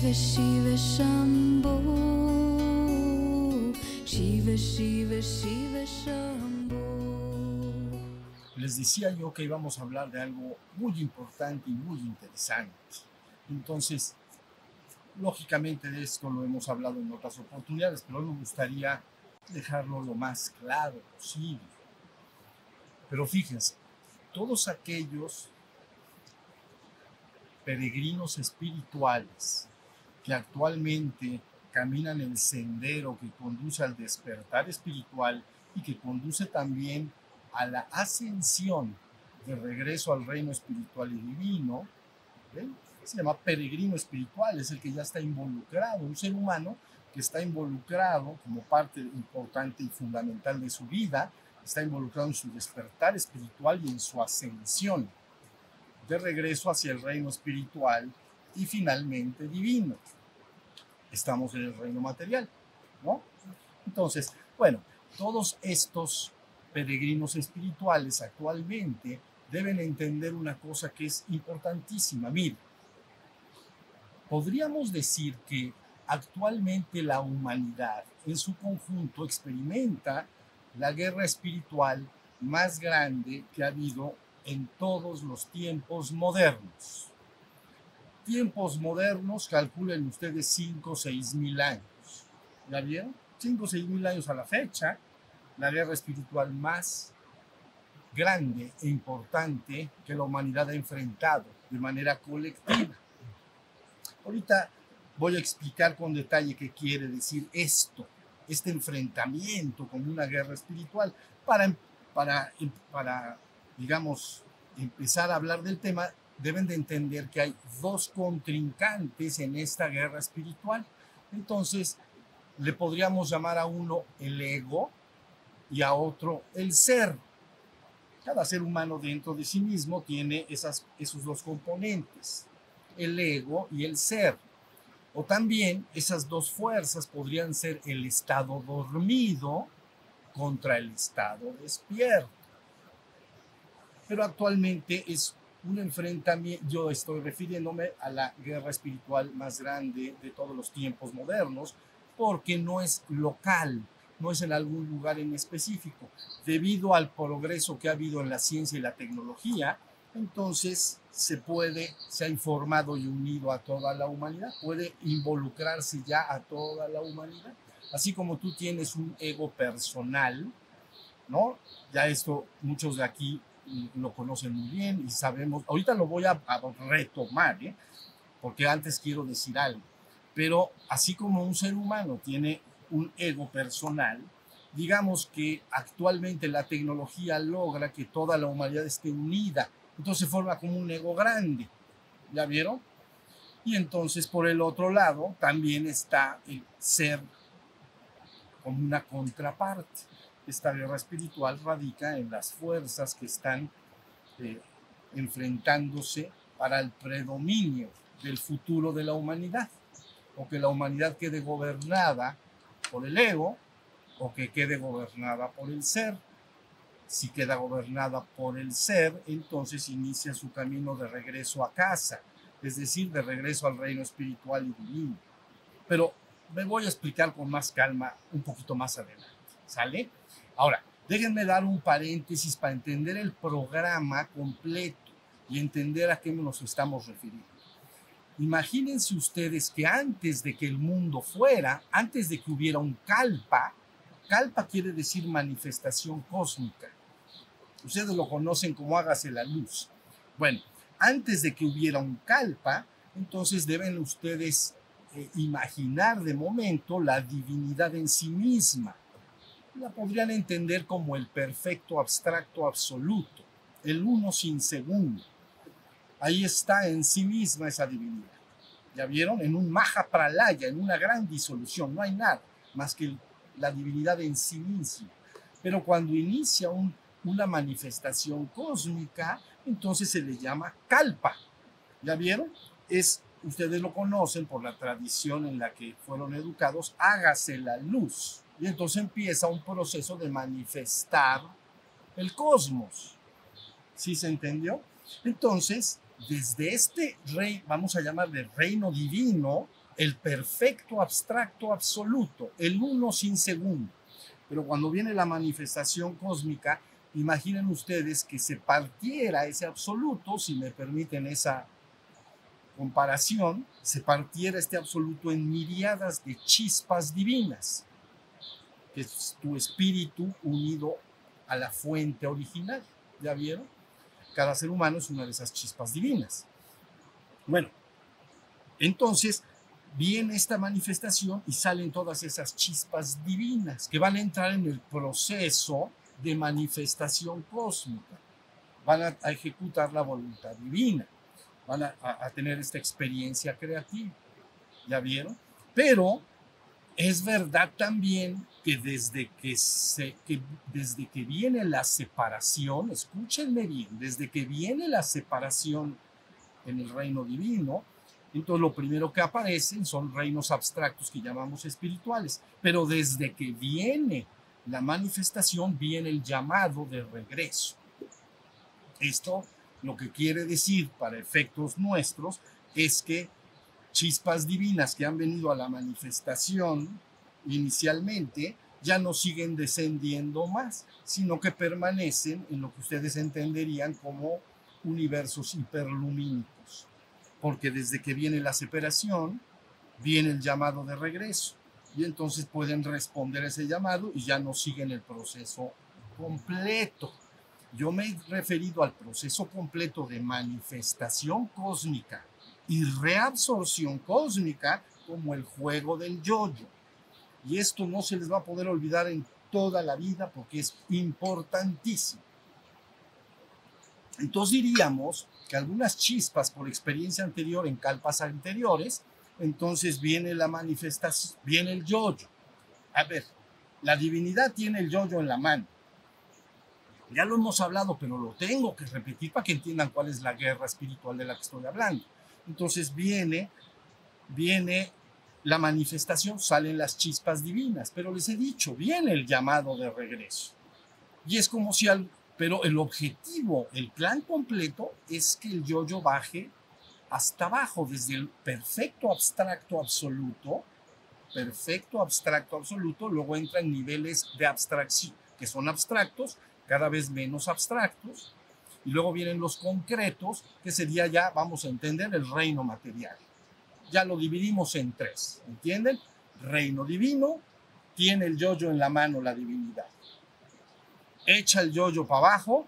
Shiva Shiva Shiva Shiva Shiva Shambho Les decía yo que íbamos a hablar de algo muy importante y muy interesante. Entonces, lógicamente de esto lo hemos hablado en otras oportunidades, pero me gustaría dejarlo lo más claro posible. Pero fíjense, todos aquellos peregrinos espirituales que actualmente caminan el sendero que conduce al despertar espiritual y que conduce también a la ascensión de regreso al reino espiritual y divino, ¿ven? se llama peregrino espiritual, es el que ya está involucrado, un ser humano que está involucrado como parte importante y fundamental de su vida, está involucrado en su despertar espiritual y en su ascensión de regreso hacia el reino espiritual y finalmente divino. Estamos en el reino material, ¿no? Entonces, bueno, todos estos peregrinos espirituales actualmente deben entender una cosa que es importantísima. Mire, podríamos decir que actualmente la humanidad en su conjunto experimenta la guerra espiritual más grande que ha habido en todos los tiempos modernos. Tiempos modernos, calculen ustedes 5 o 6 mil años. ¿Ya vieron? 5 o 6 mil años a la fecha, la guerra espiritual más grande e importante que la humanidad ha enfrentado de manera colectiva. Ahorita voy a explicar con detalle qué quiere decir esto, este enfrentamiento como una guerra espiritual, para, para, para digamos, empezar a hablar del tema, deben de entender que hay dos contrincantes en esta guerra espiritual. Entonces, le podríamos llamar a uno el ego y a otro el ser. Cada ser humano dentro de sí mismo tiene esas, esos dos componentes, el ego y el ser. O también esas dos fuerzas podrían ser el estado dormido contra el estado despierto pero actualmente es un enfrentamiento, yo estoy refiriéndome a la guerra espiritual más grande de todos los tiempos modernos, porque no es local, no es en algún lugar en específico. Debido al progreso que ha habido en la ciencia y la tecnología, entonces se puede, se ha informado y unido a toda la humanidad, puede involucrarse ya a toda la humanidad. Así como tú tienes un ego personal, ¿no? Ya esto muchos de aquí lo conocen muy bien y sabemos, ahorita lo voy a, retomar, ¿eh? porque antes quiero decir algo, pero así como un ser humano tiene un ego personal, digamos que actualmente la tecnología logra que toda la humanidad esté unida, entonces forma como un ego grande, ¿ya vieron? Y entonces por el otro lado también está el ser como una contraparte esta guerra espiritual radica en las fuerzas que están eh, enfrentándose para el predominio del futuro de la humanidad, o que la humanidad quede gobernada por el ego, o que quede gobernada por el ser. Si queda gobernada por el ser, entonces inicia su camino de regreso a casa, es decir, de regreso al reino espiritual y divino. Pero me voy a explicar con más calma un poquito más adelante, ¿sale? Ahora, déjenme dar un paréntesis para entender el programa completo y entender a qué nos estamos refiriendo. Imagínense ustedes que antes de que el mundo fuera, antes de que hubiera un kalpa, kalpa quiere decir manifestación cósmica. Ustedes lo conocen como hágase la luz. Bueno, antes de que hubiera un kalpa, entonces deben ustedes eh, imaginar de momento la divinidad en sí misma la podrían entender como el perfecto abstracto absoluto, el uno sin segundo. Ahí está en sí misma esa divinidad. ¿Ya vieron? En un maha pralaya, en una gran disolución, no hay nada más que la divinidad en sí misma. Pero cuando inicia una manifestación cósmica, entonces se le llama kalpa. ¿Ya vieron? Es, ustedes lo conocen por la tradición en la que fueron educados, hágase la luz. Y entonces empieza un proceso de manifestar el cosmos. ¿Sí se entendió? Entonces, desde este rey, vamos a llamarle reino divino, el perfecto abstracto absoluto, el uno sin segundo. Pero cuando viene la manifestación cósmica, imaginen ustedes que se partiera ese absoluto, si me permiten esa comparación, se partiera este absoluto en miriadas de chispas divinas, es tu espíritu unido a la fuente original. ¿Ya vieron? Cada ser humano es una de esas chispas divinas. Bueno, entonces viene esta manifestación y salen todas esas chispas divinas que van a entrar en el proceso de manifestación cósmica. Van a, ejecutar la voluntad divina, van a, tener esta experiencia creativa. ¿Ya vieron? Pero es verdad también que desde que, se, que desde que viene la separación, escúchenme bien, desde que viene la separación en el reino divino, entonces lo primero que aparecen son reinos abstractos que llamamos espirituales, pero desde que viene la manifestación viene el llamado de regreso. Esto lo que quiere decir para efectos nuestros es que chispas divinas que han venido a la manifestación inicialmente ya no siguen descendiendo más, sino que permanecen en lo que ustedes entenderían como universos hiperlumínicos. Porque desde que viene la separación, viene el llamado de regreso y entonces pueden responder ese llamado y ya no siguen el proceso completo. Yo me he referido al proceso completo de manifestación cósmica y reabsorción cósmica como el juego del yoyo. Y esto no se les va a poder olvidar en toda la vida porque es importantísimo. Entonces diríamos que algunas chispas por experiencia anterior en calpas anteriores entonces viene la manifestación, viene el yoyo. A ver, la divinidad tiene el yoyo en la mano. Ya lo hemos hablado, pero lo tengo que repetir para que entiendan cuál es la guerra espiritual de la que estoy hablando. Entonces viene, viene la manifestación, salen las chispas divinas, pero les he dicho, viene el llamado de regreso. Y es como si al, pero el objetivo, el plan completo es que el yoyo baje hasta abajo, desde el perfecto abstracto absoluto, perfecto abstracto absoluto, luego entra en niveles de abstracción, que son abstractos, cada vez menos abstractos, y luego vienen los concretos, que sería ya, vamos a entender, el reino material. Ya lo dividimos en tres, ¿entienden? Reino divino, tiene el yoyo en la mano la divinidad. Echa el yoyo para abajo,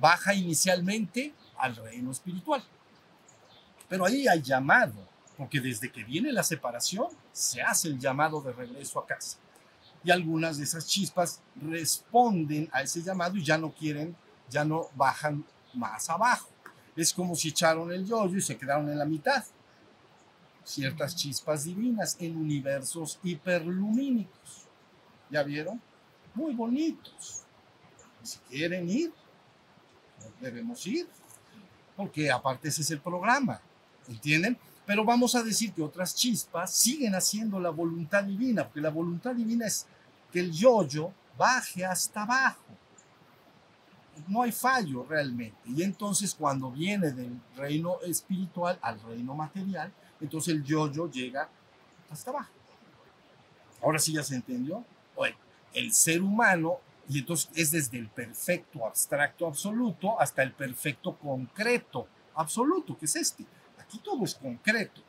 baja inicialmente al reino espiritual. Pero ahí hay llamado, porque desde que viene la separación se hace el llamado de regreso a casa. Y algunas de esas chispas responden a ese llamado y ya no quieren, ya no bajan más abajo. Es como si echaron el yoyo y se quedaron en la mitad. Ciertas chispas divinas en universos hiperlumínicos. ¿Ya vieron? Muy bonitos. Si quieren ir, debemos ir. Porque aparte ese es el programa. ¿entienden? Pero vamos a decir que otras chispas siguen haciendo la voluntad divina, porque la voluntad divina es que el yoyo baje hasta abajo. No hay fallo realmente. Y entonces cuando viene del reino espiritual al reino material, entonces el yoyo llega hasta abajo. Ahora sí ya se entendió. El ser humano, y entonces es desde el perfecto abstracto absoluto hasta el perfecto concreto absoluto, que es este todo es concreto.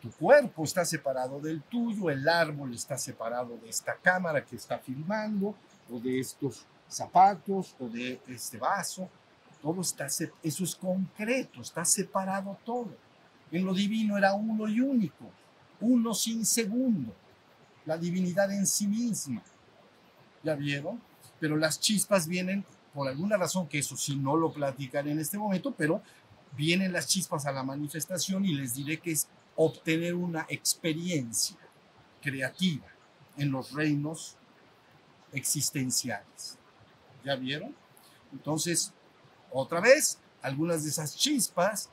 Tu cuerpo está separado del tuyo, el árbol está separado de esta cámara que está filmando, o de estos zapatos, o de este vaso. Todo está, eso es concreto, está separado todo. En lo divino era uno y único, uno sin segundo, la divinidad en sí misma. ¿Ya vieron? Pero las chispas vienen por alguna razón que eso sí no lo platicaré en este momento, pero vienen las chispas a la manifestación y les diré que es obtener una experiencia creativa en los reinos existenciales. ¿Ya vieron? Entonces, otra vez, algunas de esas chispas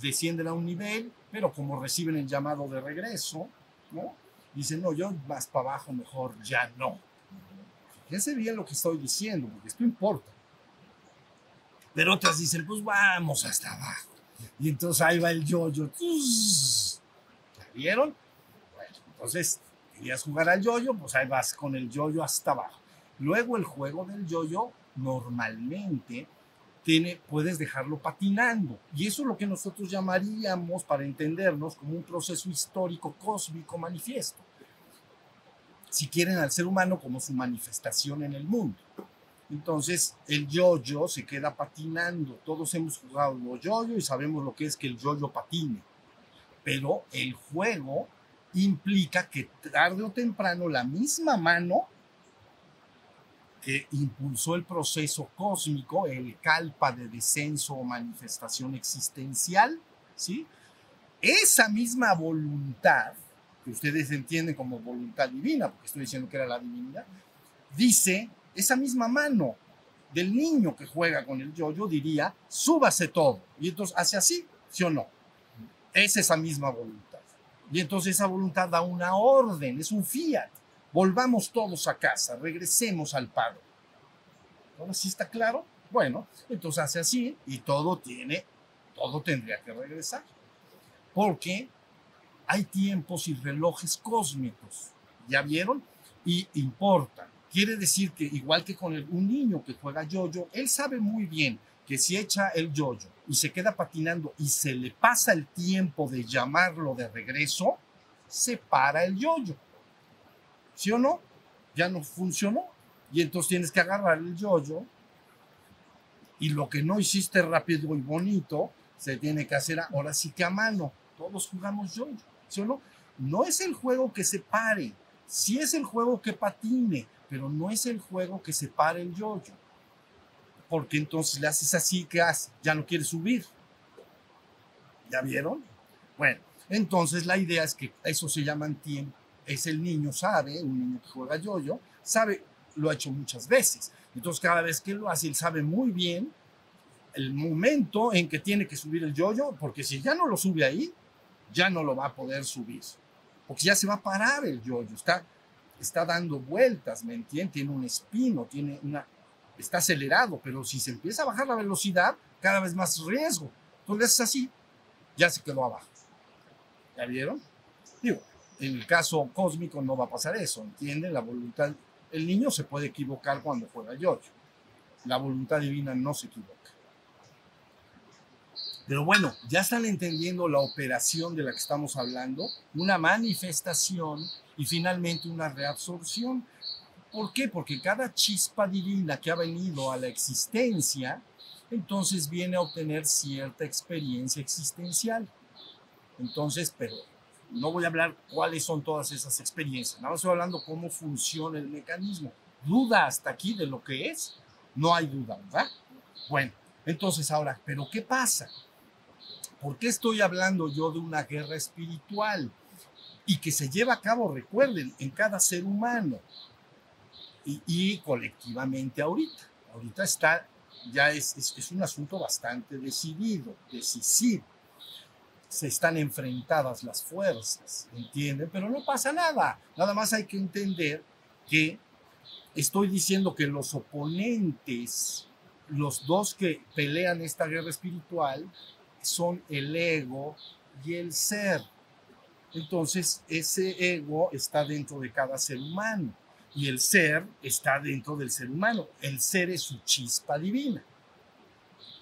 descienden a un nivel, pero como reciben el llamado de regreso, ¿no? Dicen, no, yo más para abajo mejor ya no. Fíjense bien lo que estoy diciendo, porque esto importa. Pero otras dicen, pues vamos hasta abajo. Y entonces ahí va el yoyo. ¿La vieron? Entonces, querías jugar al yoyo, pues ahí vas con el yoyo hasta abajo. Luego el juego del yoyo normalmente tiene, puedes dejarlo patinando. Y eso es lo que nosotros llamaríamos, para entendernos, como un proceso histórico cósmico manifiesto. Si quieren al ser humano como su manifestación en el mundo. Entonces, el yoyo se queda patinando. Todos hemos jugado los yoyo y sabemos lo que es que el yoyo patine. Pero el juego implica que tarde o temprano la misma mano que impulsó el proceso cósmico, el calpa de descenso o manifestación existencial, ¿sí? Esa misma voluntad, que ustedes entienden como voluntad divina, porque estoy diciendo que era la divinidad, dice, esa misma mano del niño que juega con el yo-yo diría, súbase todo. Y entonces hace así, ¿sí o no? Es esa misma voluntad. Y entonces esa voluntad da una orden, es un fiat. Volvamos todos a casa, regresemos al Padre. ¿Ahora sí está claro? Bueno, entonces hace así y todo tiene, todo tendría que regresar. Porque hay tiempos y relojes cósmicos, ¿ya vieron? Y importan. Quiere decir que igual que con un niño que juega yoyo, él sabe muy bien que si echa el yoyo y se queda patinando y se le pasa el tiempo de llamarlo de regreso, se para el yoyo. ¿Sí o no? Ya no funcionó. Y entonces tienes que agarrar el yoyo y lo que no hiciste rápido y bonito se tiene que hacer ahora sí que a mano. Todos jugamos yoyo. ¿Sí o no? No es el juego que se pare, sí es el juego que patine, pero no es el juego que se pare el yoyo. Porque entonces le haces así, ¿qué hace? Ya no quiere subir. ¿Ya vieron? Bueno, entonces la idea es que eso se llama tiempo es el niño, sabe, un niño que juega yoyo, sabe, lo ha hecho muchas veces. Entonces cada vez que lo hace, él sabe muy bien el momento en que tiene que subir el yoyo, porque si ya no lo sube ahí, ya no lo va a poder subir. Porque ya se va a parar el yoyo, está, está dando vueltas, ¿me entiendes? Tiene un espino, tiene una, está acelerado, pero si se empieza a bajar la velocidad, cada vez más riesgo. Entonces es así, ya se quedó abajo. ¿Ya vieron? Digo, el caso cósmico no va a pasar eso, ¿entienden? La voluntad, el niño se puede equivocar cuando juega yoyo. La voluntad divina no se equivoca. Pero bueno, ya están entendiendo la operación de la que estamos hablando, una manifestación y finalmente una reabsorción. ¿Por qué? Porque cada chispa divina que ha venido a la existencia, entonces viene a obtener cierta experiencia existencial. Entonces, pero no voy a hablar cuáles son todas esas experiencias, nada más estoy hablando cómo funciona el mecanismo. ¿Duda hasta aquí de lo que es? No hay duda, ¿verdad? Bueno, entonces ahora, ¿pero qué pasa? ¿Por qué estoy hablando yo de una guerra espiritual? Y que se lleva a cabo, recuerden, en cada ser humano y, colectivamente ahorita. Ahorita está, ya es, es, es un asunto bastante decidido, decisivo se están enfrentadas las fuerzas, ¿entienden? Pero no pasa nada, nada más hay que entender que estoy diciendo que los oponentes, los dos que pelean esta guerra espiritual, son el ego y el ser. Entonces, ese ego está dentro de cada ser humano y el ser está dentro del ser humano. El ser es su chispa divina.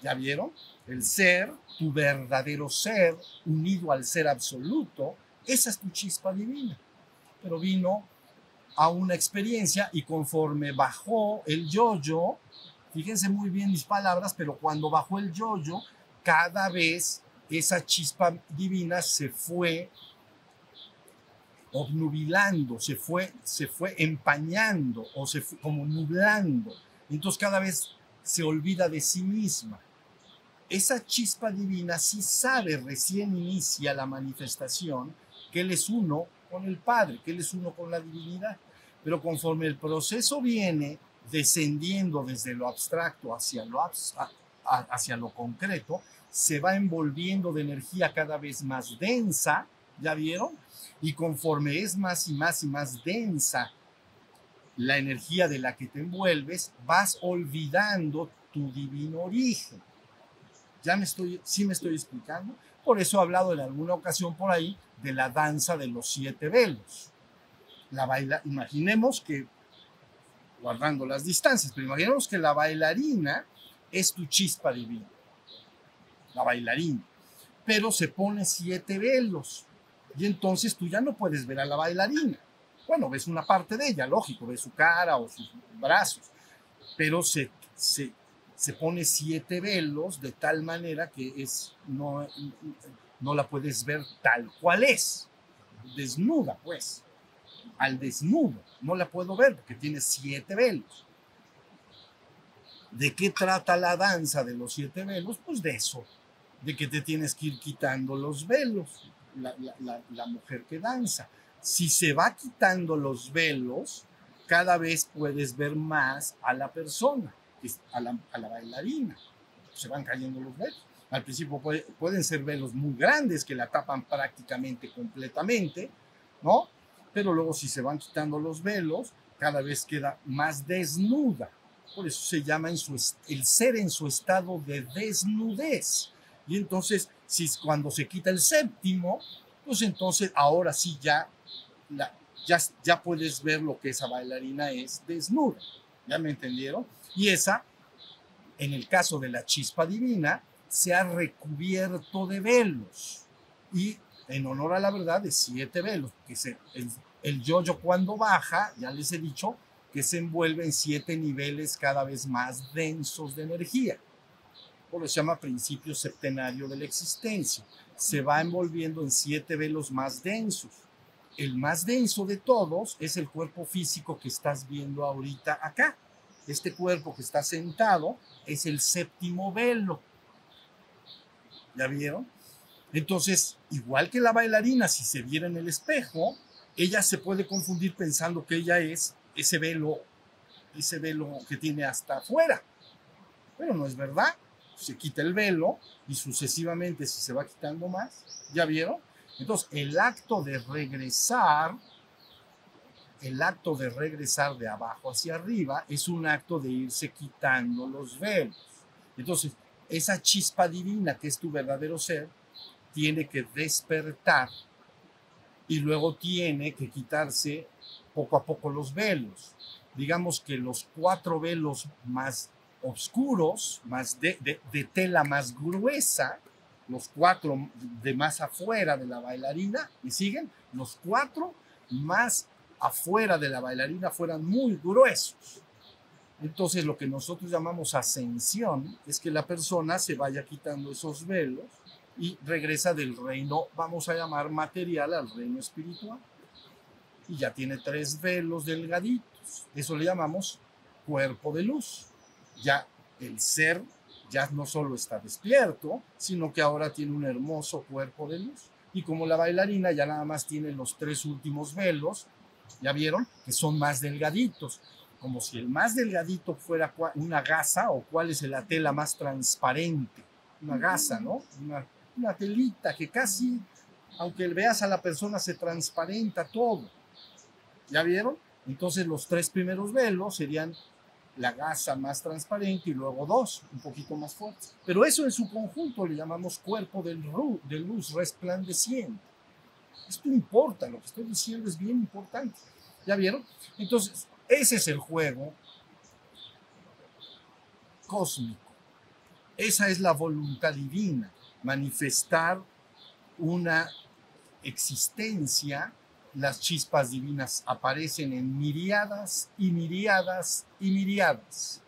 ¿Ya vieron? El ser, tu verdadero ser, unido al ser absoluto, esa es tu chispa divina. Pero vino a una experiencia y conforme bajó el yoyo, fíjense muy bien mis palabras, pero cuando bajó el yoyo, cada vez esa chispa divina se fue obnubilando, se fue, se fue empañando o se fue como nublando. Entonces cada vez se olvida de sí misma esa chispa divina sí sabe, recién inicia la manifestación, que Él es uno con el Padre, que Él es uno con la divinidad. Pero conforme el proceso viene descendiendo desde lo abstracto hacia lo, hacia lo concreto, se va envolviendo de energía cada vez más densa, ¿ya vieron? Y conforme es más y más y más densa la energía de la que te envuelves, vas olvidando tu divino origen. Ya me estoy, sí me estoy explicando. Por eso he hablado en alguna ocasión por ahí de la danza de los siete velos. La baila, imaginemos que, guardando las distancias, pero imaginemos que la bailarina es tu chispa divina. La bailarina. Pero se pone siete velos. Y entonces tú ya no puedes ver a la bailarina. Bueno, ves una parte de ella, lógico, ves su cara o sus brazos, pero se, se, se pone siete velos de tal manera que es, no, no la puedes ver tal cual es, desnuda pues, al desnudo, no la puedo ver porque tiene siete velos. ¿De qué trata la danza de los siete velos? Pues de eso, de que te tienes que ir quitando los velos, la, la, la mujer que danza si se va quitando los velos, cada vez puedes ver más a la persona, a la, a la bailarina. Se van cayendo los velos. Al principio pueden ser velos muy grandes que la tapan prácticamente completamente, ¿no? Pero luego si se van quitando los velos, cada vez queda más desnuda. Por eso se llama en su, el ser en su estado de desnudez. Y entonces, si cuando se quita el séptimo, pues entonces ahora sí ya ya, ya puedes ver lo que esa bailarina es desnuda. ¿Ya me entendieron? Esa, en el caso de la chispa divina, se ha recubierto de velos. Y en honor a la verdad, de siete velos. Que se, el, el yoyo cuando baja, ya les he dicho, que se envuelve en siete niveles cada vez más densos de energía. Por eso se llama principio septenario de la existencia. Se va envolviendo en siete velos más densos el más denso de todos es el cuerpo físico que estás viendo ahorita acá. Este cuerpo que está sentado es el séptimo velo. ¿Ya vieron? Entonces, igual que la bailarina, si se viera en el espejo, ella se puede confundir pensando que ella es ese velo, ese velo que tiene hasta afuera. Pero no es verdad. Se quita el velo y sucesivamente, si se va quitando más, ¿ya vieron? Entonces, el acto de regresar, el acto de regresar de abajo hacia arriba es un acto de irse quitando los velos. Entonces, esa chispa divina que es tu verdadero ser, tiene que despertar y luego tiene que quitarse poco a poco los velos. Digamos que los cuatro velos más oscuros, más de, tela más gruesa, los cuatro de más afuera de la bailarina, y siguen, los cuatro más afuera de la bailarina fueran muy gruesos. Entonces lo que nosotros llamamos ascensión es que la persona se vaya quitando esos velos y regresa del reino, vamos a llamar material, al reino espiritual. Y ya tiene tres velos delgaditos. Eso le llamamos cuerpo de luz. Ya el ser ya no solo está despierto, sino que ahora tiene un hermoso cuerpo de luz. Y como la bailarina ya nada más tiene los tres últimos velos, ya vieron que son más delgaditos, como si el más delgadito fuera una gasa o cuál es la tela más transparente, una gasa, ¿no? Una, una telita que casi, aunque veas a la persona, se transparenta todo. ¿Ya vieron? Entonces los tres primeros velos serían la gasa más transparente y luego dos, un poquito más fuertes. Pero eso en su conjunto le llamamos cuerpo de luz, de luz resplandeciente. Esto importa, lo que estoy diciendo es bien importante. ¿Ya vieron? Entonces, ese es el juego cósmico. Esa es la voluntad divina, manifestar una existencia las chispas divinas aparecen en miriadas y miriadas y miriadas.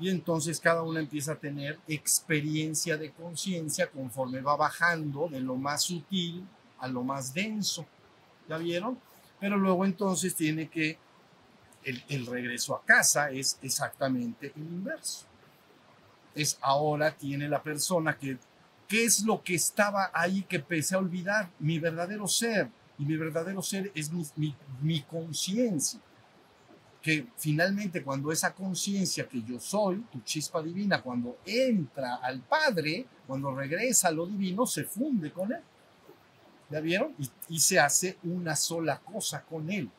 Y entonces cada una empieza a tener experiencia de conciencia conforme va bajando de lo más sutil a lo más denso. ¿Ya vieron? Pero luego entonces tiene que, el, regreso a casa es exactamente el inverso. Es ahora tiene la persona que, ¿qué es lo que estaba ahí que empecé a olvidar? Mi verdadero ser, y mi verdadero ser es mi, mi, conciencia. Que finalmente cuando esa conciencia que yo soy, tu chispa divina, cuando entra al Padre, cuando regresa a lo divino, se funde con Él. ¿Ya vieron? Y, se hace una sola cosa con Él.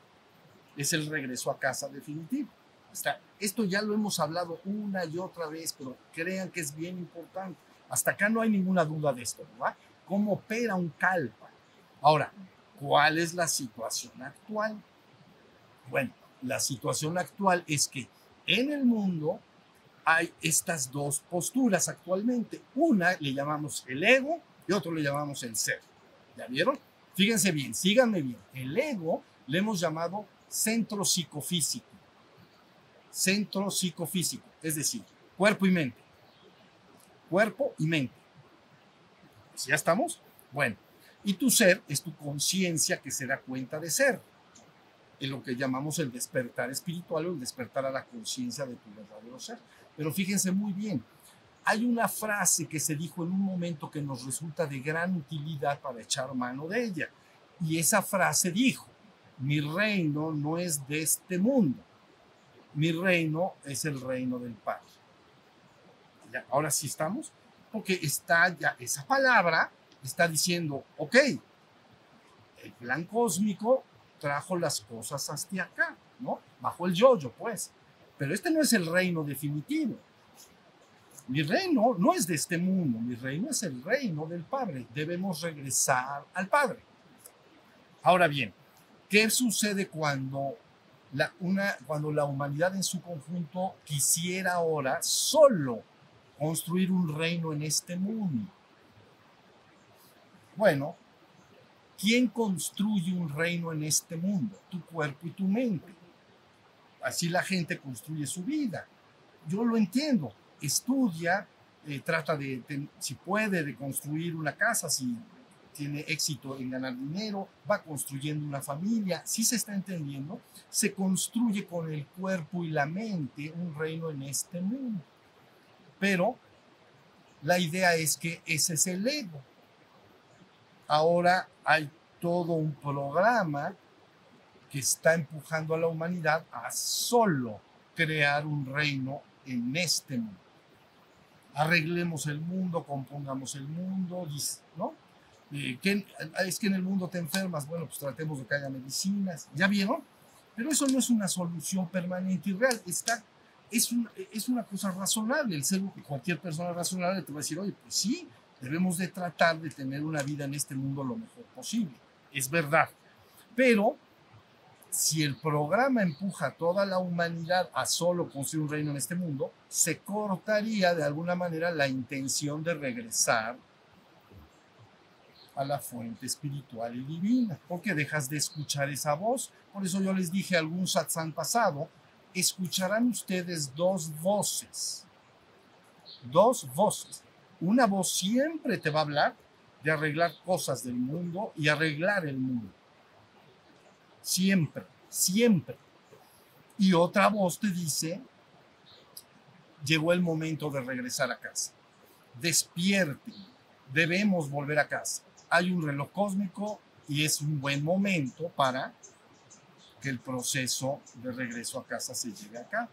Es el regreso a casa definitivo. Está, esto ya lo hemos hablado una y otra vez, pero crean que es bien importante. Hasta acá no hay ninguna duda de esto, ¿verdad? ¿Cómo opera un kalpa? Ahora, ¿cuál es la situación actual? Bueno, la situación actual es que en el mundo hay estas dos posturas actualmente. Una le llamamos el ego y otro le llamamos el ser. ¿Ya vieron? Fíjense bien, síganme bien. El ego le hemos llamado centro psicofísico. Centro psicofísico, es decir, cuerpo y mente. Cuerpo y mente. ¿Ya estamos? Bueno, y tu ser es tu conciencia que se da cuenta de ser. En lo que llamamos el despertar espiritual o el despertar a la conciencia de tu verdadero ser. Pero fíjense muy bien, hay una frase que se dijo en un momento que nos resulta de gran utilidad para echar mano de ella. Y esa frase dijo, mi reino no es de este mundo, mi reino es el reino del Padre. Ahora sí estamos, porque está ya esa palabra está diciendo, ok, el plan cósmico trajo las cosas hasta acá, ¿no? Bajo el yoyo, pues. Pero este no es el reino definitivo. Mi reino no es de este mundo, mi reino es el reino del Padre. Debemos regresar al Padre. Ahora bien, ¿qué sucede cuando la, una, cuando la humanidad en su conjunto quisiera ahora solo construir un reino en este mundo? Bueno, ¿quién construye un reino en este mundo? Tu cuerpo y tu mente. Así la gente construye su vida. Yo lo entiendo. Estudia, eh, trata de, de, si puede, de construir una casa, si tiene éxito en ganar dinero, va construyendo una familia, si se está entendiendo, se construye con el cuerpo y la mente un reino en este mundo. Pero la idea es que ese es el ego. Ahora hay todo un programa que está empujando a la humanidad a solo crear un reino en este mundo. Arreglemos el mundo, compongamos el mundo, ¿no? Eh, que, es que en el mundo te enfermas, bueno, pues tratemos de que haya medicinas, ¿ya vieron? Pero eso no es una solución permanente y real, está, es, un, es una cosa razonable, el ser, cualquier persona razonable te va a decir, oye, pues sí, debemos de tratar de tener una vida en este mundo lo mejor posible, es verdad, pero si el programa empuja a toda la humanidad a solo construir un reino en este mundo, se cortaría de alguna manera la intención de regresar a la fuente espiritual y divina, porque dejas de escuchar esa voz. Por eso yo les dije algún satsang pasado, escucharán ustedes dos voces, dos voces. Una voz siempre te va a hablar de arreglar cosas del mundo y arreglar el mundo. Siempre, siempre. Y otra voz te dice, llegó el momento de regresar a casa. Despierten, debemos volver a casa hay un reloj cósmico y es un buen momento para que el proceso de regreso a casa se llegue acá.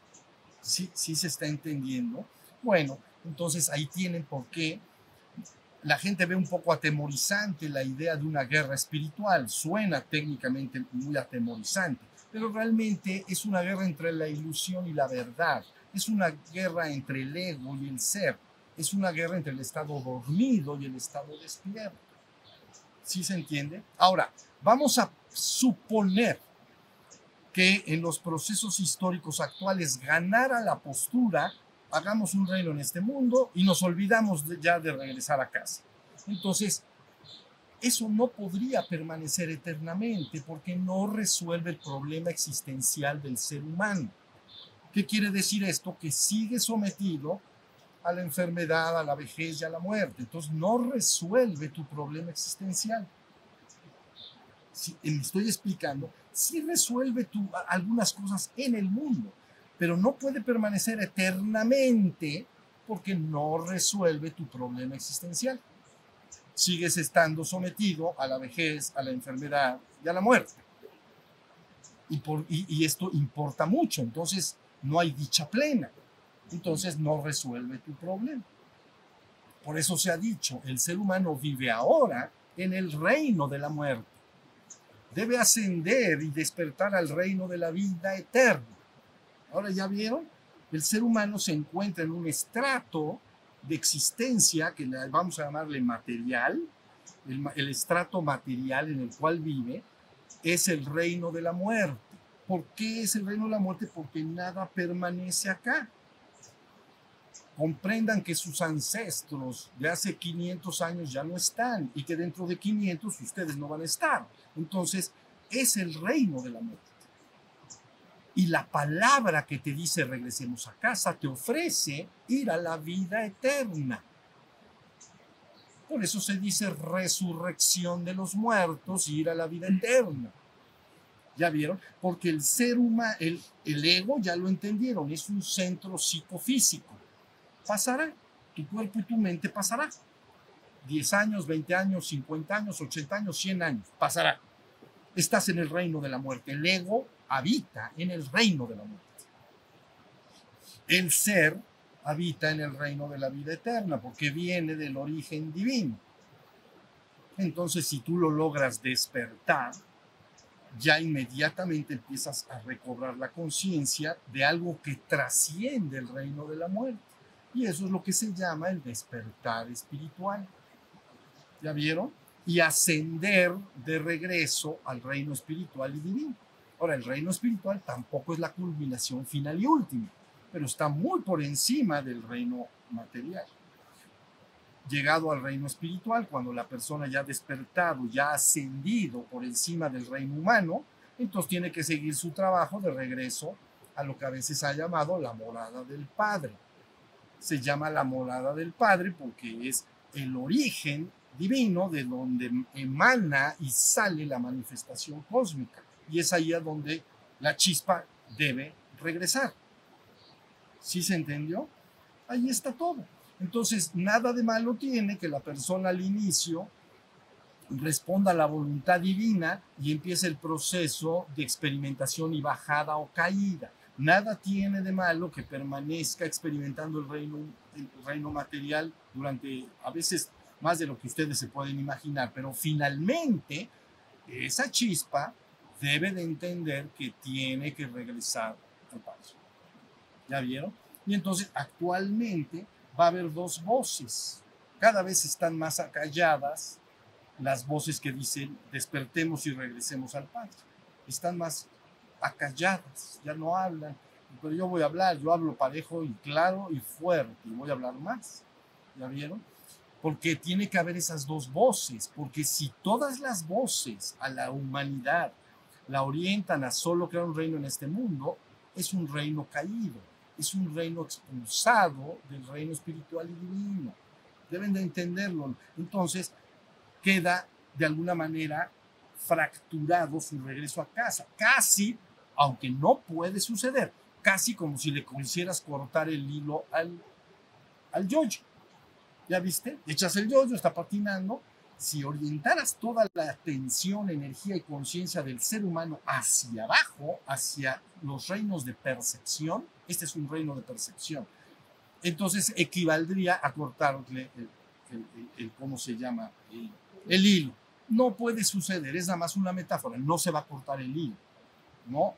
Sí, sí se está entendiendo. Bueno, entonces ahí tienen por qué la gente ve un poco atemorizante la idea de una guerra espiritual. Suena técnicamente muy atemorizante, pero realmente es una guerra entre la ilusión y la verdad. Es una guerra entre el ego y el ser. Es una guerra entre el estado dormido y el estado despierto. ¿Sí se entiende? Ahora, vamos a suponer que en los procesos históricos actuales ganara la postura, hagamos un reino en este mundo y nos olvidamos de, ya de regresar a casa. Entonces, eso no podría permanecer eternamente porque no resuelve el problema existencial del ser humano. ¿Qué quiere decir esto? Que sigue sometido a la enfermedad, a la vejez y a la muerte. Entonces no resuelve tu problema existencial. Si, me estoy explicando, sí resuelve tu, algunas cosas en el mundo, pero no puede permanecer eternamente porque no resuelve tu problema existencial. Sigues estando sometido a la vejez, a la enfermedad y a la muerte. Y, esto importa mucho, entonces no hay dicha plena entonces no resuelve tu problema. Por eso se ha dicho, el ser humano vive ahora en el reino de la muerte. Debe ascender y despertar al reino de la vida eterna. Ahora ya vieron, el ser humano se encuentra en un estrato de existencia, que vamos a llamarle material, el, el estrato material en el cual vive, es el reino de la muerte. ¿Por qué es el reino de la muerte? Porque nada permanece acá. Comprendan que sus ancestros de hace 500 años ya no están y que dentro de 500 ustedes no van a estar. Entonces, es el reino de la muerte. Y la palabra que te dice regresemos a casa te ofrece ir a la vida eterna. Por eso se dice resurrección de los muertos ir a la vida eterna. ¿Ya vieron? Porque el ser humano, el, el ego, ya lo entendieron, es un centro psicofísico. Pasará, tu cuerpo y tu mente pasará. 10 años, 20 años, 50 años, 80 años, 100 años, pasará. Estás en el reino de la muerte. El ego habita en el reino de la muerte. El ser habita en el reino de la vida eterna porque viene del origen divino. Entonces, si tú lo logras despertar, ya inmediatamente empiezas a recobrar la conciencia de algo que trasciende el reino de la muerte. Y eso es lo que se llama el despertar espiritual. ¿Ya vieron? Y ascender de regreso al reino espiritual y divino. Ahora, el reino espiritual tampoco es la culminación final y última, pero está muy por encima del reino material. Llegado al reino espiritual, cuando la persona ya ha despertado, ya ha ascendido por encima del reino humano, entonces tiene que seguir su trabajo de regreso a lo que a veces ha llamado la morada del Padre. Se llama la morada del Padre porque es el origen divino de donde emana y sale la manifestación cósmica. Y es ahí a donde la chispa debe regresar. ¿Sí se entendió? Ahí está todo. Entonces, nada de malo tiene que la persona al inicio responda a la voluntad divina y empiece el proceso de experimentación y bajada o caída. Nada tiene de malo que permanezca experimentando el reino, el reino material durante a veces más de lo que ustedes se pueden imaginar, pero finalmente esa chispa debe de entender que tiene que regresar al paso. ¿Ya vieron? Y entonces actualmente va a haber dos voces. Cada vez están más acalladas las voces que dicen despertemos y regresemos al Padre. Están más acalladas, ya no hablan. Pero yo voy a hablar, yo hablo parejo y claro y fuerte y voy a hablar más. ¿Ya vieron? Porque tiene que haber esas dos voces, porque si todas las voces a la humanidad la orientan a solo crear un reino en este mundo, es un reino caído, es un reino expulsado del reino espiritual y divino. Deben de entenderlo. Entonces, queda de alguna manera fracturado su regreso a casa, casi, aunque no puede suceder, casi como si le quisieras cortar el hilo al, al yoyo. ¿Ya viste? Echas el yoyo, está patinando. Si orientaras toda la atención, energía y conciencia del ser humano hacia abajo, hacia los reinos de percepción, este es un reino de percepción, entonces equivaldría a cortarle el, ¿cómo se llama? El hilo. No puede suceder, es nada más una metáfora, no se va a cortar el hilo, ¿no?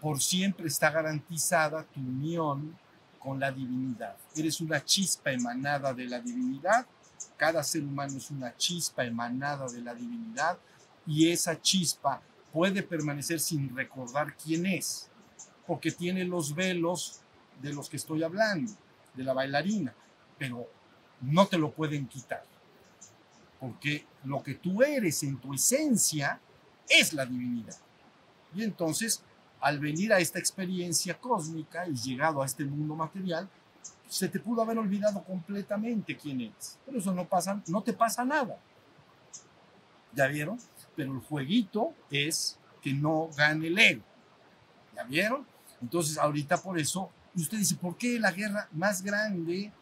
Por siempre está garantizada tu unión con la divinidad. Eres una chispa emanada de la divinidad, cada ser humano es una chispa emanada de la divinidad y esa chispa puede permanecer sin recordar quién es, porque tiene los velos de los que estoy hablando, de la bailarina, pero no te lo pueden quitar porque lo que tú eres en tu esencia es la divinidad. Y entonces, al venir a esta experiencia cósmica y llegado a este mundo material, se te pudo haber olvidado completamente quién eres. Pero eso no pasa, no te pasa nada. ¿Ya vieron? Pero el jueguito es que no gane el ego. ¿Ya vieron? Entonces, ahorita por eso, usted dice, ¿por qué la guerra más grande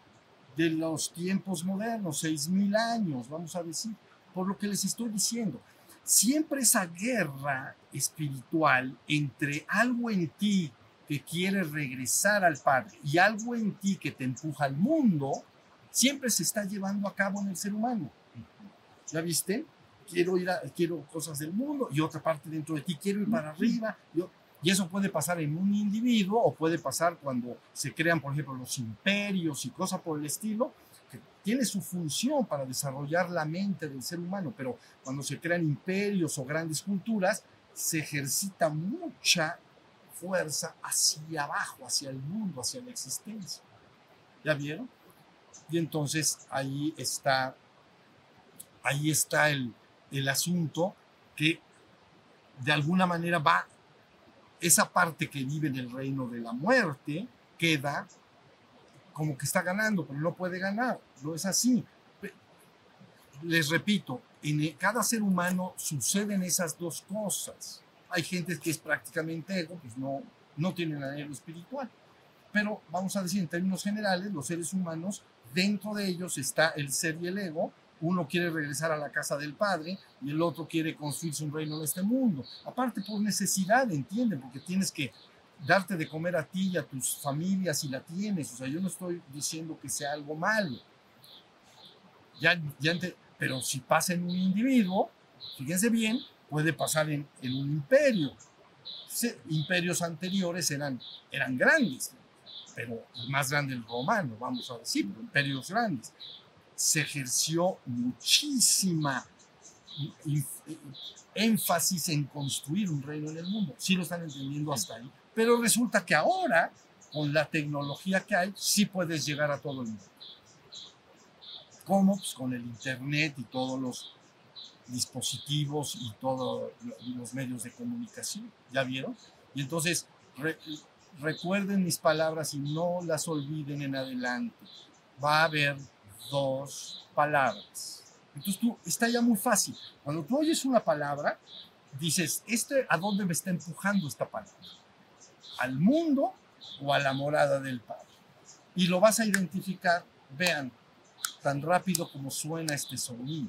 de los tiempos modernos, seis mil años, vamos a decir, por lo que les estoy diciendo. Siempre esa guerra espiritual entre algo en ti que quiere regresar al Padre y algo en ti que te empuja al mundo, siempre se está llevando a cabo en el ser humano. ¿Ya viste? Quiero ir a, quiero cosas del mundo y otra parte dentro de ti, quiero ir para arriba. Yo, y eso puede pasar en un individuo o puede pasar cuando se crean, por ejemplo, los imperios y cosas por el estilo. que tiene su función para desarrollar la mente del ser humano, pero cuando se crean imperios o grandes culturas, se ejercita mucha fuerza hacia abajo, hacia el mundo, hacia la existencia. ¿Ya vieron? Y entonces ahí está, ahí está el, el asunto que de alguna manera va, esa parte que vive en el reino de la muerte queda como que está ganando, pero no puede ganar, no es así. Les repito, en cada ser humano suceden esas dos cosas. Hay gente que es prácticamente ego, pues no, no tienen anhelo espiritual. Pero vamos a decir en términos generales, los seres humanos, dentro de ellos está el ser y el ego. Uno quiere regresar a la casa del padre y el otro quiere construirse un reino en este mundo. Aparte por necesidad, entienden, porque tienes que darte de comer a ti y a tus familias si la tienes. O sea, yo no estoy diciendo que sea algo malo. Ya, ya pero si pasa en un individuo, fíjense bien, puede pasar en, un imperio. Imperios anteriores eran, eran grandes, pero el más grande el romano, vamos a decir, imperios grandes. Se ejerció muchísima énfasis en construir un reino en el mundo. Sí lo están entendiendo hasta ahí. Pero resulta que ahora, con la tecnología que hay, sí puedes llegar a todo el mundo. ¿Cómo? Pues con el Internet y todos los dispositivos y todos los medios de comunicación. ¿Ya vieron? Y entonces, recuerden mis palabras y no las olviden en adelante. Va a haber dos palabras. Entonces tú, está ya muy fácil. Cuando tú oyes una palabra, dices, ¿este a dónde me está empujando esta palabra? ¿Al mundo o a la morada del Padre? Y lo vas a identificar, vean, tan rápido como suena este sonido.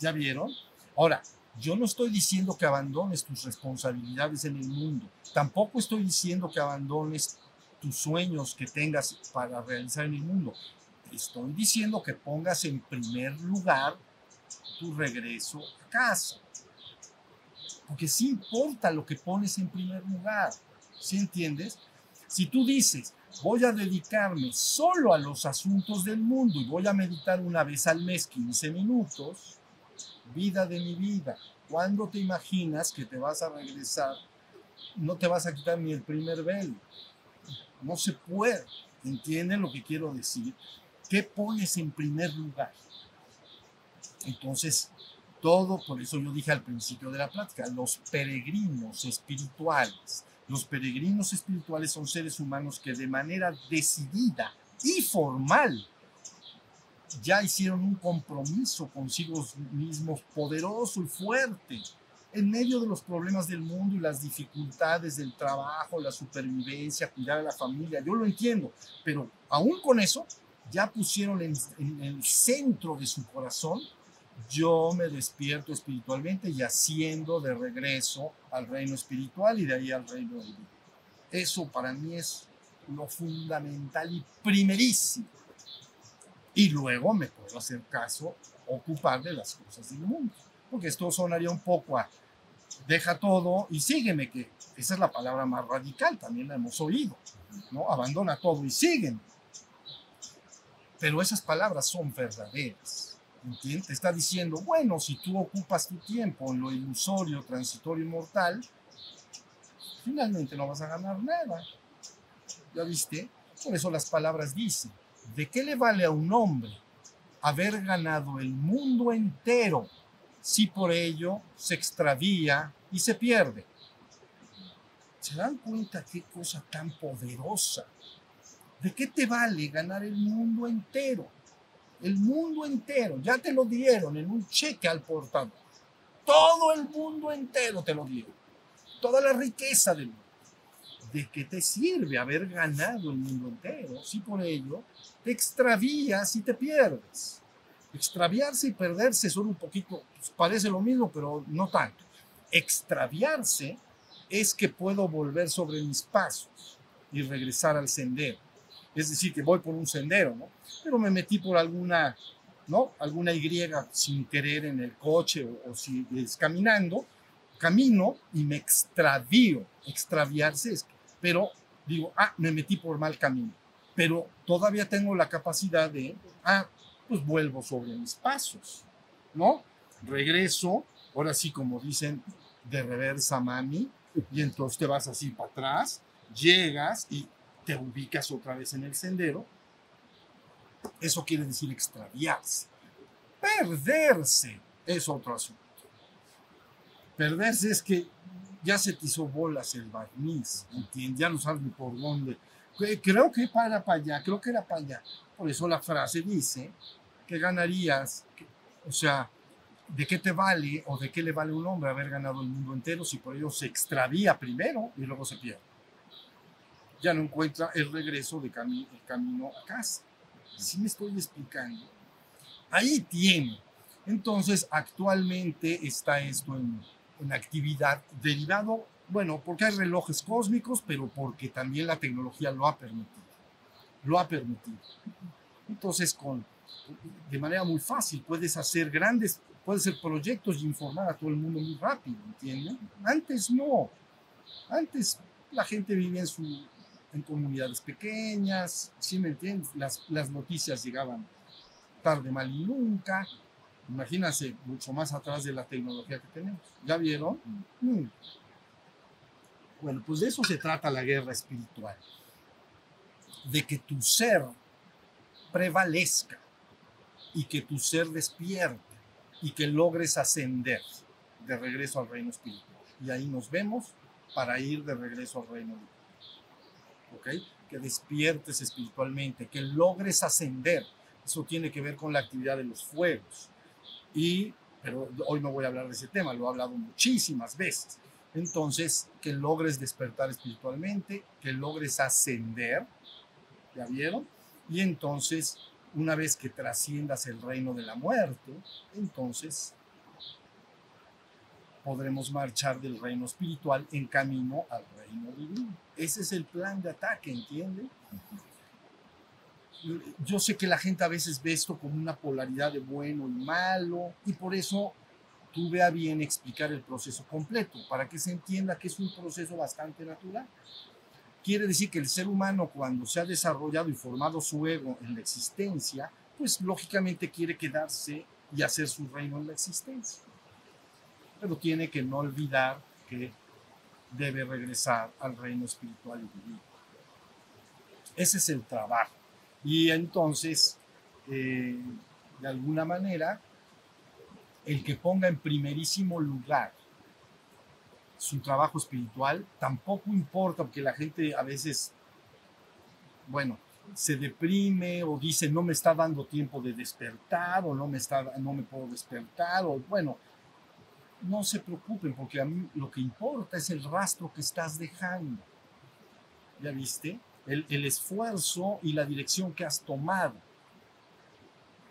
¿Ya vieron? Ahora, yo no estoy diciendo que abandones tus responsabilidades en el mundo. Tampoco estoy diciendo que abandones tus sueños que tengas para realizar en el mundo. Estoy diciendo que pongas en primer lugar tu regreso a casa. Porque sí importa lo que pones en primer lugar. ¿Sí entiendes? Si tú dices, voy a dedicarme solo a los asuntos del mundo y voy a meditar una vez al mes 15 minutos, vida de mi vida, ¿cuándo te imaginas que te vas a regresar? No te vas a quitar ni el primer velo. No se puede. ¿Entienden lo que quiero decir? ¿Qué pones en primer lugar? Entonces, todo, por eso yo dije al principio de la plática, los peregrinos espirituales. Los peregrinos espirituales son seres humanos que de manera decidida y formal ya hicieron un compromiso consigo mismos poderoso y fuerte en medio de los problemas del mundo y las dificultades del trabajo, la supervivencia, cuidar a la familia. Yo lo entiendo, pero aún con eso ya pusieron en, el centro de su corazón, yo me despierto espiritualmente y haciendo de regreso al reino espiritual y de ahí al reino de vida. Eso para mí es lo fundamental y primerísimo y luego me puedo hacer caso, ocupar de las cosas del mundo. Porque esto sonaría un poco a, deja todo y sígueme, que esa es la palabra más radical, también la hemos oído, ¿no? Abandona todo y sígueme. Pero esas palabras son verdaderas. ¿Entiendes? Está diciendo, bueno, si tú ocupas tu tiempo en lo ilusorio, transitorio y mortal, finalmente no vas a ganar nada. ¿Ya viste? Por eso las palabras dicen, ¿de qué le vale a un hombre haber ganado el mundo entero si por ello se extravía y se pierde? ¿Se dan cuenta qué cosa tan poderosa? ¿De qué te vale ganar el mundo entero? El mundo entero, ya te lo dieron en un cheque al portador. Todo el mundo entero te lo dieron. Toda la riqueza del mundo. ¿De qué te sirve haber ganado el mundo entero si por ello te extravías y te pierdes. Extraviarse y perderse son un poquito, pues, parece lo mismo, pero no tanto. Extraviarse es que puedo volver sobre mis pasos y regresar al sendero. Es decir, que voy por un sendero, ¿no? Pero me metí por alguna, ¿no? Alguna Y sin querer en el coche o, o si es caminando, camino y me extravío. Extraviarse es, pero digo, ah, me metí por mal camino pero todavía tengo la capacidad de, ah, pues vuelvo sobre mis pasos, ¿no? Regreso, ahora sí como dicen, de reversa mami, y entonces te vas así para atrás, llegas y te ubicas otra vez en el sendero. Eso quiere decir extraviarse. Perderse es otro asunto. Perderse es que ya se te hizo bolas el barniz, ¿entiendes? Ya no sabes ni por dónde. Creo que para para allá, creo que era para allá. Por eso la frase dice que ganarías, o sea, ¿de qué te vale o de qué le vale un hombre haber ganado el mundo entero si por ello se extravía primero y luego se pierde? Ya no encuentra el regreso de el camino a casa. Si me estoy explicando? Ahí tiene. Entonces, actualmente está esto en, en actividad derivado, bueno, porque hay relojes cósmicos, pero porque también la tecnología lo ha permitido. Lo ha permitido. Entonces, con, de manera muy fácil, puedes hacer grandes, puedes hacer proyectos y informar a todo el mundo muy rápido, ¿entienden? Antes no. Antes la gente vivía en, su, en comunidades pequeñas, ¿sí me entiendes? Las, las noticias llegaban tarde, mal y nunca. Imagínense, mucho más atrás de la tecnología que tenemos. ¿Ya vieron? Mm. Bueno, pues de eso se trata la guerra espiritual. De que tu ser prevalezca y que tu ser despierte y que logres ascender de regreso al reino espiritual. Y ahí nos vemos para ir de regreso al reino ¿Ok? Que despiertes espiritualmente, que logres ascender. Eso tiene que ver con la actividad de los fuegos y, pero hoy no voy a hablar de ese tema, lo he hablado muchísimas veces. Entonces, que logres despertar espiritualmente, que logres ascender, ¿ya vieron? Y entonces, una vez que trasciendas el reino de la muerte, entonces podremos marchar del reino espiritual en camino al reino divino. Ese es el plan de ataque, ¿entienden? Yo sé que la gente a veces ve esto como una polaridad de bueno y malo, y por eso tuve a bien explicar el proceso completo, para que se entienda que es un proceso bastante natural. Quiere decir que el ser humano cuando se ha desarrollado y formado su ego en la existencia, pues lógicamente quiere quedarse y hacer su reino en la existencia. Pero tiene que no olvidar que debe regresar al reino espiritual y divino. Ese es el trabajo. Y entonces, eh, de alguna manera, el que ponga en primerísimo lugar su trabajo espiritual, tampoco importa, porque la gente a veces, bueno, se deprime o dice no me está dando tiempo de despertar o no me, está, no me puedo despertar o bueno, no se preocupen porque a mí lo que importa es el rastro que estás dejando. ¿Ya viste? El, esfuerzo y la dirección que has tomado.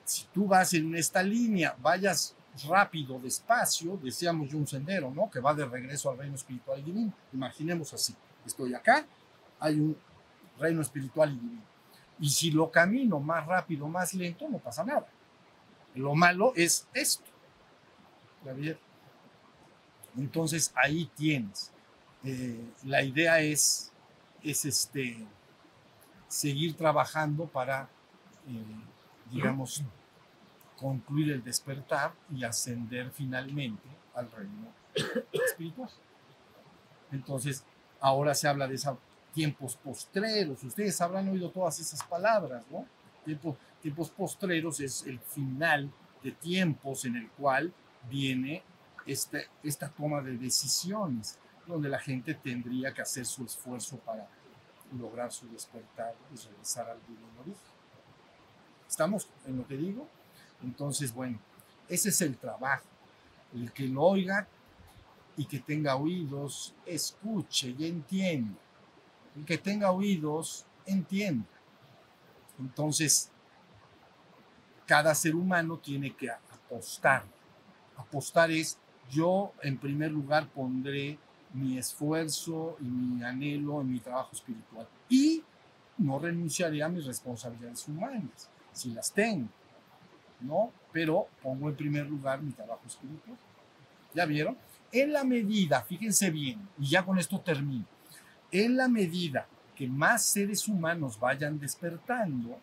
Si tú vas en esta línea, vayas rápido, despacio, decíamos un sendero, ¿no? Que va de regreso al reino espiritual y divino. Imaginemos así, estoy acá, hay un reino espiritual y divino. Y si lo camino más rápido, más lento, no pasa nada. Lo malo es esto. Entonces ahí tienes. Eh, la idea es, es este, seguir trabajando para, eh, digamos, concluir el despertar y ascender finalmente al reino espiritual. Entonces, ahora se habla de esos tiempos postreros. Ustedes habrán oído todas esas palabras, ¿no? tiempos postreros es el final de tiempos en el cual viene este, esta toma de decisiones, donde la gente tendría que hacer su esfuerzo para lograr su despertar y regresar al divino origen. ¿Estamos en lo que digo? Entonces, bueno, ese es el trabajo. El que lo oiga y que tenga oídos, escuche y entienda. El que tenga oídos, entienda. Entonces, cada ser humano tiene que apostar. Apostar es, yo en primer lugar pondré mi esfuerzo y mi anhelo en mi trabajo espiritual. Y no renunciaré a mis responsabilidades humanas, si las tengo, ¿no? Pero pongo en primer lugar mi trabajo espiritual. ¿Ya vieron? En la medida, fíjense bien, y ya con esto termino, en la medida que más seres humanos vayan despertando,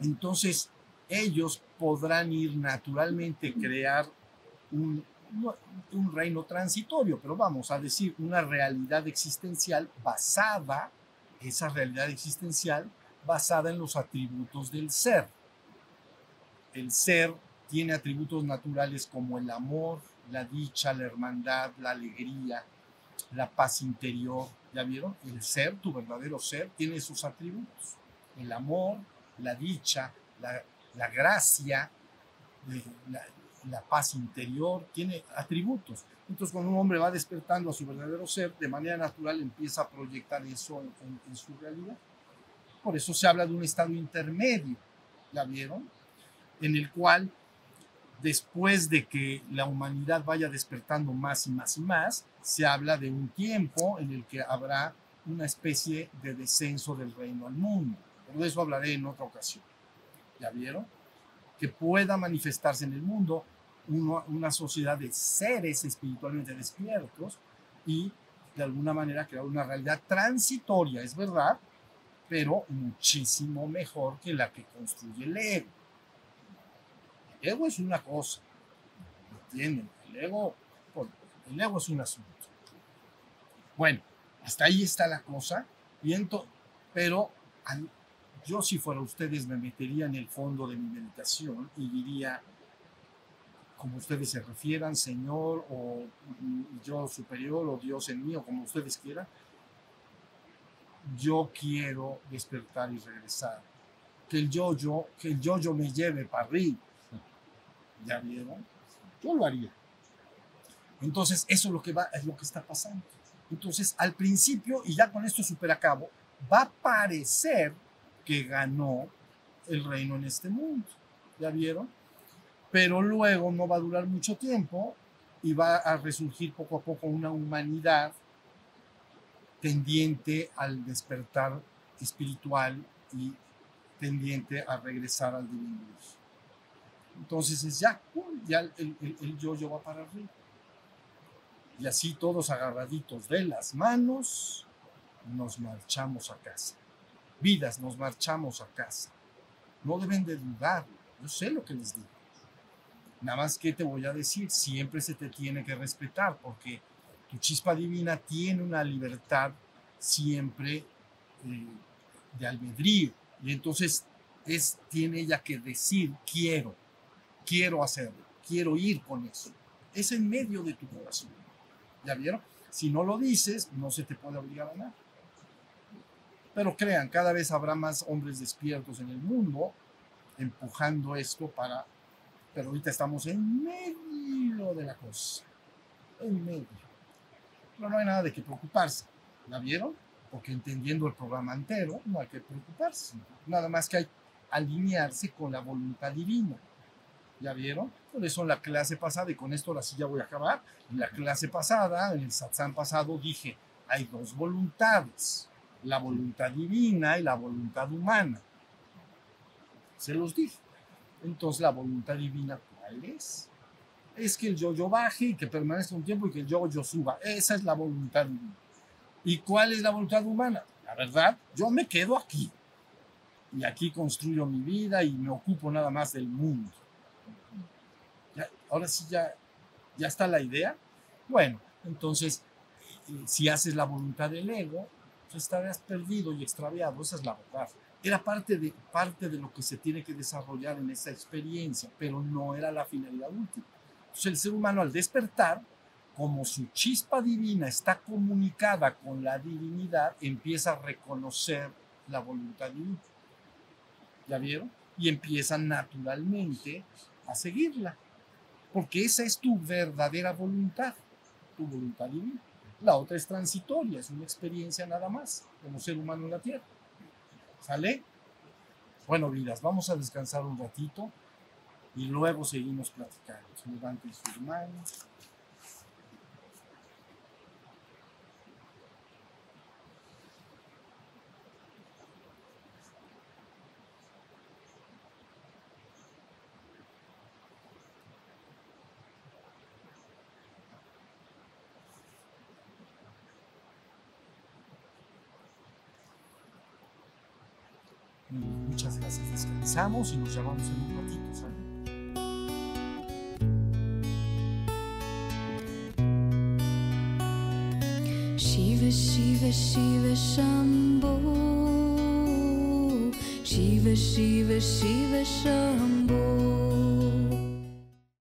entonces ellos podrán ir naturalmente crear un, un reino transitorio, pero vamos a decir una realidad existencial basada, esa realidad existencial basada en los atributos del ser. El ser tiene atributos naturales como el amor, la dicha, la hermandad, la alegría, la paz interior. ¿Ya vieron? El ser, tu verdadero ser, tiene esos atributos. El amor, la dicha, la, la gracia, la, la, paz interior, tiene atributos. Entonces, cuando un hombre va despertando a su verdadero ser, de manera natural empieza a proyectar eso en, en, en su realidad. Por eso se habla de un estado intermedio, ¿ya vieron? En el cual, después de que la humanidad vaya despertando más y más y más, se habla de un tiempo en el que habrá una especie de descenso del reino al mundo. Pero de eso hablaré en otra ocasión. ¿Ya vieron? Que pueda manifestarse en el mundo una, una sociedad de seres espiritualmente despiertos y de alguna manera crear una realidad transitoria, es verdad, pero muchísimo mejor que la que construye el ego. El ego es una cosa, ¿entienden? El ego, el ego es un asunto. Bueno, hasta ahí está la cosa, viento, pero yo si fuera ustedes me metería en el fondo de mi meditación y diría, como ustedes se refieran, Señor, o yo superior, o Dios en mí, o como ustedes quieran, yo quiero despertar y regresar. Que el yo-yo, que el yo-yo me lleve para arriba. ¿Ya vieron? Yo lo haría. Entonces, eso es lo que, va, es lo que está pasando. Entonces, al principio, y ya con esto super acabo, va a parecer que ganó el reino en este mundo. ¿Ya vieron? Pero luego no va a durar mucho tiempo y va a resurgir poco a poco una humanidad tendiente al despertar espiritual y tendiente a regresar al divino. Entonces es ya, ya el, el, el yo-yo va para arriba. Y así todos agarraditos de las manos, nos marchamos a casa. Vidas, nos marchamos a casa. No deben de dudar, yo sé lo que les digo. Nada más que te voy a decir, siempre se te tiene que respetar porque tu chispa divina tiene una libertad siempre eh, de albedrío. Y entonces es, tiene ella que decir, quiero, quiero hacerlo, quiero ir con eso. Es en medio de tu corazón. ¿Ya vieron? Si no lo dices, no se te puede obligar a nada. Pero crean, cada vez habrá más hombres despiertos en el mundo empujando esto para... Pero ahorita estamos en medio de la cosa. En medio pero no hay nada de qué preocuparse. ¿La vieron? Porque entendiendo el programa entero, no hay que preocuparse. Nada más que hay alinearse con la voluntad divina. ¿Ya vieron? Por eso en la clase pasada, y con esto ahora sí ya voy a acabar, en la clase pasada, en el satsang pasado, dije, hay dos voluntades, la voluntad divina y la voluntad humana. Se los dije. Entonces, la voluntad divina, ¿cuál es? es que el yo-yo baje y que permanezca un tiempo y que el yo-yo suba. Esa es la voluntad divina. ¿Y cuál es la voluntad humana? La verdad, yo me quedo aquí. Y aquí construyo mi vida y me ocupo nada más del mundo. Ya, ahora sí ya, ya está la idea. Bueno, entonces, eh, si haces la voluntad del ego, pues estarás perdido y extraviado. Esa es la verdad. Era parte de, parte de lo que se tiene que desarrollar en esa experiencia, pero no era la finalidad última. Entonces el ser humano al despertar, como su chispa divina está comunicada con la divinidad, empieza a reconocer la voluntad divina. ¿Ya vieron? Y empieza naturalmente a seguirla. Porque esa es tu verdadera voluntad, tu voluntad divina. La otra es transitoria, es una experiencia nada más, como ser humano en la tierra. ¿Sale? Bueno, vidas, vamos a descansar un ratito y luego seguimos platicando. Levanten sus manos. Y nos llamamos en un ratito, ¿sale? Shiva Shiva Shiva Shambho Shiva Shiva Shiva Shambho